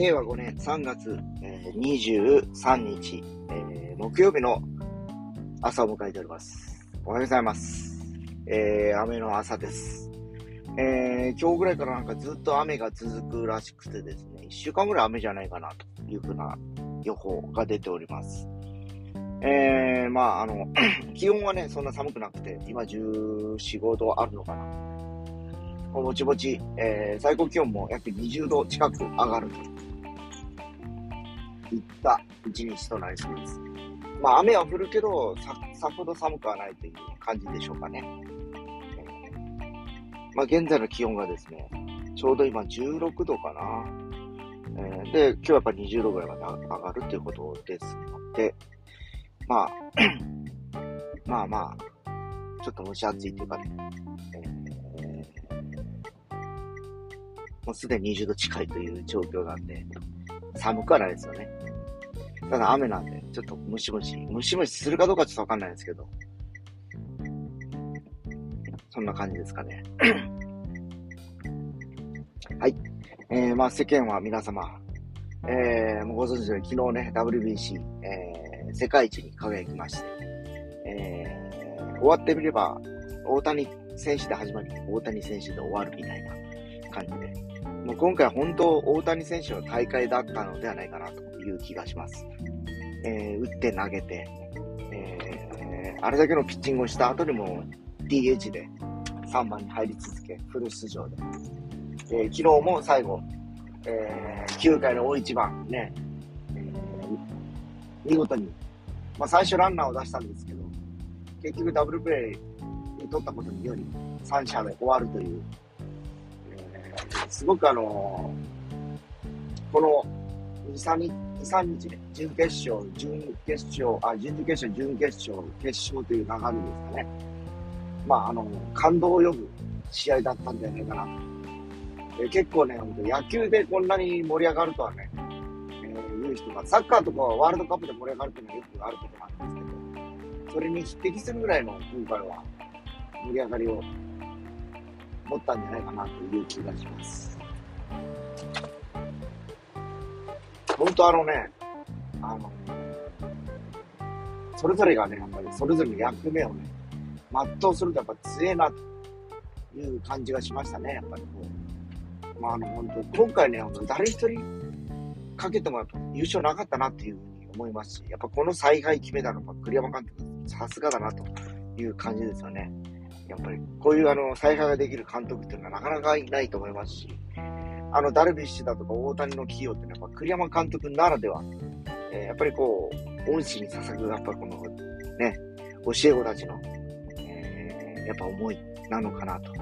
令和5年3月、えー、23日、えー、木曜日の朝を迎えております。おはようございます。えー、雨の朝です。えー、今日ぐらいからなんかずっと雨が続くらしくてですね、1週間ぐらい雨じゃないかなというふうな予報が出ております。えー、まあ、あの、気温はね、そんな寒くなくて、今14、5度あるのかな。ぼちぼち、えー、最高気温も約20度近く上がるといった一日となりそうです。まあ、雨は降るけど、さ、さほど寒くはないという感じでしょうかね。まあ、現在の気温がですね、ちょうど今16度かな。えー、で、今日はやっぱ20度ぐらいまで上がるということですので、まあ、まあまあ、ちょっと蒸し暑いというかね、えー、もうすでに20度近いという状況なんで、寒くはないですよね。ただ雨なんで、ちょっとムシムシ、ムシムシするかどうかちょっとわかんないですけど、そんな感じですかね。はい。えー、まあ世間は皆様、えー、もうご存知のように昨日ね、WBC、えー世界一に輝きまして、えー、終わってみれば、大谷選手で始まり、大谷選手で終わるみたいな感じで、もう今回本当大谷選手の大会だったのではないかなという気がします。えー、打って投げて、えー、あれだけのピッチングをした後にも DH で3番に入り続け、フル出場で。えー、昨日も最後、えー、9回の大一番ね、え見事に、まあ、最初ランナーを出したんですけど、結局ダブルプレーに取ったことにより、3者で終わるという、え、すごくあの、この2、3日、2、3日で、準決勝、準決勝、あ、準々決勝、準決勝、決勝という流れですかね。まあ、あの、感動を呼ぶ試合だったんじゃないかなと。え結構ね、野球でこんなに盛り上がるとはね、えーいう人が、サッカーとかワールドカップで盛り上がるっていうのはよくあることなんですけど、それに匹敵するぐらいの今回は盛り上がりを持ったんじゃないかなという気がします。本当あのね、あの、それぞれがね、やっぱりそれぞれの役目をね、全うするとやっぱ強えなという感じがしましたね、やっぱりこう。まあ、あの、本当今回ね、誰一人かけてもらうと優勝なかったなっていうふうに思いますし、やっぱこの采配決めたのが栗山監督、さすがだなという感じですよね。やっぱりこういうあの采配ができる監督っていうのはなかなかいないと思いますし、あのダルビッシュだとか大谷の起用っていうのはやっぱ栗山監督ならでは、えー、やっぱりこう、恩師に捧ぐやっぱこのね、教え子たちの、えー、やっぱ思いなのかなと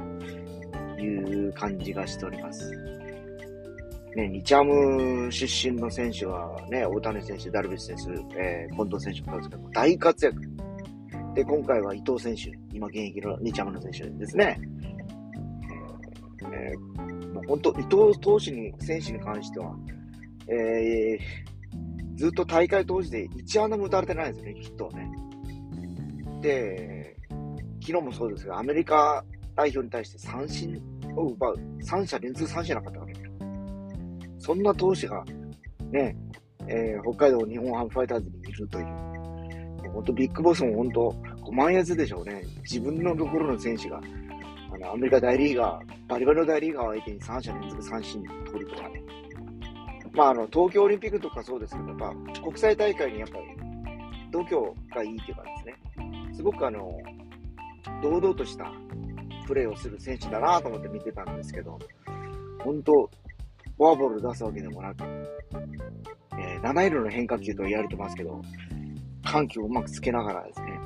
いう感じがしております。ね、日ハム出身の選手はね、大谷選手、ダルビッシュ選手、えー、近藤選手もそうですけど、大活躍。で、今回は伊藤選手、今現役の日ハムの選手ですね。えー、もう本当、伊藤投手に、選手に関しては、えー、ずっと大会当時で一安打も打たれてないんですよね、きっとね。で、昨日もそうですが、アメリカ代表に対して三振を奪う、三者連続三振なかったわけですそんな投手が、ね、えー、北海道日本ハムファイターズにいるという。本当ビッグボスも本当、5万円でしょうね。自分のところの選手が、あの、アメリカ大リーガー、バリバリの大リーガーを相手に3者連続三振取るとかね。まあ、あの、東京オリンピックとかそうですけど、やっぱ、国際大会にやっぱり、度胸がいいというかですね、すごくあの、堂々としたプレーをする選手だなと思って見てたんですけど、本当、フォアボール出すわけでもなく、えー、七色の変化球と言われてますけど、緩急をうまくつけながらですね、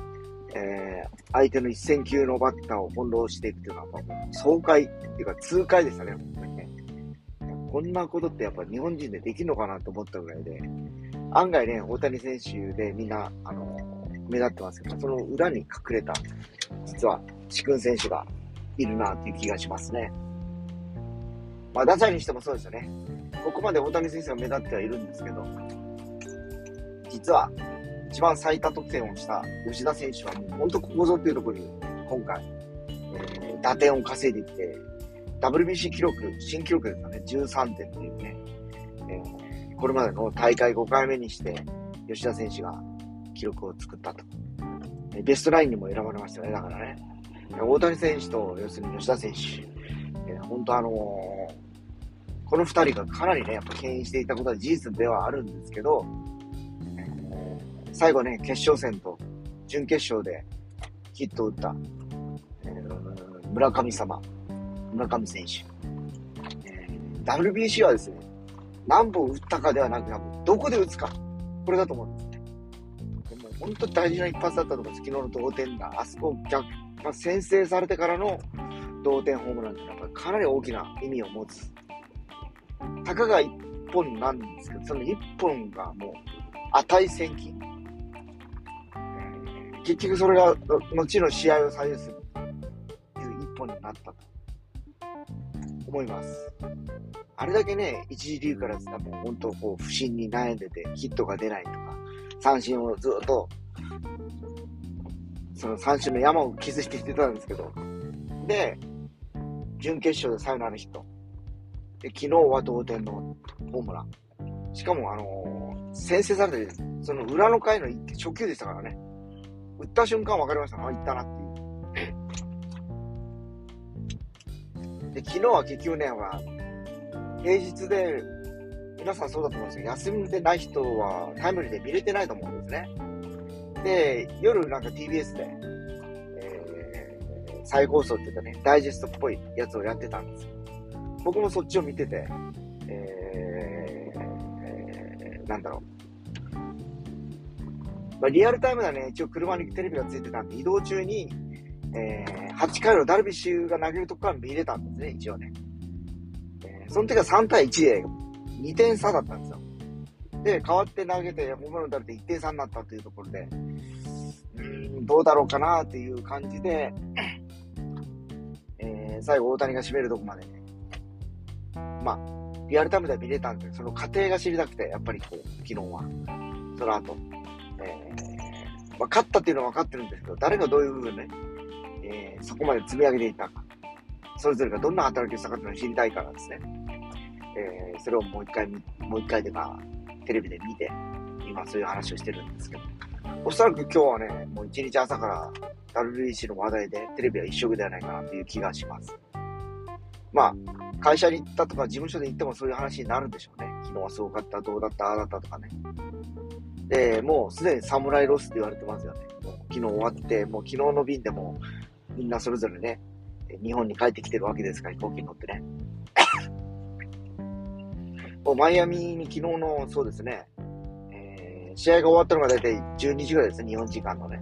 えー、相手の一戦級のバッターを翻弄していくというのは、爽快っていうか痛快でしたね、本当にね。こんなことってやっぱ日本人でできるのかなと思ったぐらいで、案外ね、大谷選手でみんな、あの、目立ってますけど、その裏に隠れた、実は、志君選手がいるなっていう気がしますね。まあ、打者にしてもそうですよね。ここまで大谷選手が目立ってはいるんですけど、実は、一番最多得点をした吉田選手はもう本当ここぞっていうところに今回、えー、打点を稼いでいって、WBC 記録、新記録ですよね、13点っていうね、えこれまでの大会5回目にして、吉田選手が記録を作ったと。ベストナインにも選ばれましたね、だからね。大谷選手と、要するに吉田選手、えー、本当あのー、この2人がかなりね、やっぱ牽引していたことは事実ではあるんですけど、最後ね、決勝戦と準決勝でヒットを打った、えー、村上様、村上選手。えー、WBC はですね、何本打ったかではなく、どこで打つか。これだと思うんですね。でも本当大事な一発だったと思うんです。昨日の同点だ。あそこ逆、まあ、先制されてからの同点ホームランっていうのはかなり大きな意味を持つ。たかが一本なんですけど、その一本がもう値千金。結局それが後の試合を左右するという一本になったと思います。あれだけね、一次リーグからしたらもう本当こう不振に悩んでてヒットが出ないとか、三振をずっと、その三振の山を築いていってたんですけど、で、準決勝でサヨナラヒット。で、昨日は同点のホームラン。しかも、あのー、先制されて、その裏の回の初球でしたからね。打った瞬間分かりました。あ、行ったなってで、昨日は結局ね、ほら、平日で、皆さんそうだと思うんですけど、休みでない人はタイムリーで見れてないと思うんですね。で、夜なんか TBS で、えー、再放送っていうかね、ダイジェストっぽいやつをやってたんですよ。僕もそっちを見てて、えー、なんだろう。まあ、リアルタイムだね、一応車にテレビがついてたんで、移動中に、えー、8回のダルビッシュが投げるとこから見れたんですね、一応ね。えー、その時は3対1で2点差だったんですよ。で、代わって投げて、ホームラン打たれて1点差になったというところで、うん、どうだろうかなっていう感じで、えー、最後大谷が締めるとこまでね、まあ、リアルタイムでは見れたんで、その過程が知りたくて、やっぱりこう、昨日は、その後、えー、まあ、勝ったっていうのは分かってるんですけど、誰がどういう部分で、ね、えー、そこまで積み上げていったか、それぞれがどんな働きをしたかっていうのを知りたいからですね。えー、それをもう一回、もう一回でか、テレビで見て、今そういう話をしてるんですけど、おそらく今日はね、もう一日朝から WBC の話題でテレビは一色ではないかなという気がします。まあ、会社に行ったとか事務所で行ってもそういう話になるんでしょうね。昨日はすごかった、どうだった、ああだったとかね。で、もうすでに侍ロスって言われてますよね。もう昨日終わって、もう昨日の便でもみんなそれぞれね、日本に帰ってきてるわけですから、飛行機に乗ってね。もうマイアミに昨日の、そうですね、えー、試合が終わったのが大体12時ぐらいですね、日本時間のね。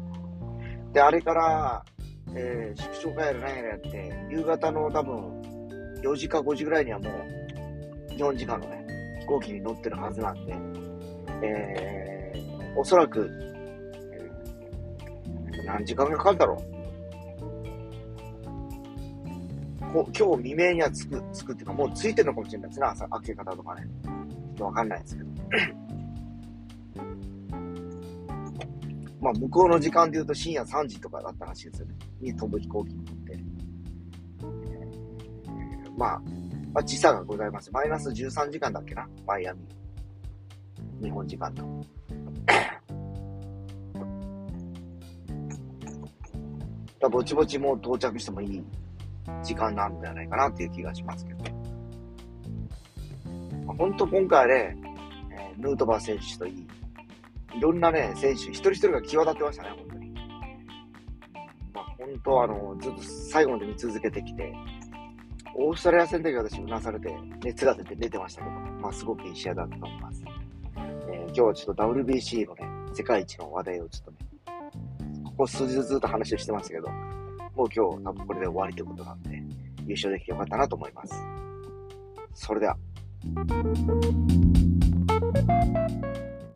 で、あれから、えー、祝勝会やら何やらやって、夕方の多分、4時か5時ぐらいにはもう、日本時間のね、飛行機に乗ってるはずなんで、えー、おそらく、何時間かかるだろう。こ今日未明には着く、着くっていうか、もう着いてるのかもしれないですね、朝、明け方とかね。ちょっとわかんないですけど。まあ、向こうの時間で言うと深夜3時とかだったらしいですよね。に飛ぶ飛行機に乗って。まあ、まあ、時差がございます。マイナス13時間だっけな、マイアミ。日本時間と。ぼちぼちもう到着してもいい時間なんじゃないかなっていう気がしますけど。まあ、本当今回ね、え、ヌートバー選手といい、いろんなね、選手、一人一人が際立ってましたね、本当に。まあ、本当あの、ずっと最後まで見続けてきて、オーストラリア戦の時私うなされて、熱が出て出てましたけど、まあすごくいい試合だったと思います。えー、今日はちょっと WBC のね、世界一の話題をちょっとね、ここ数日ずっと話をしてましたけど、もう今日多分これで終わりということなんで、優勝できてよかったなと思います。それでは。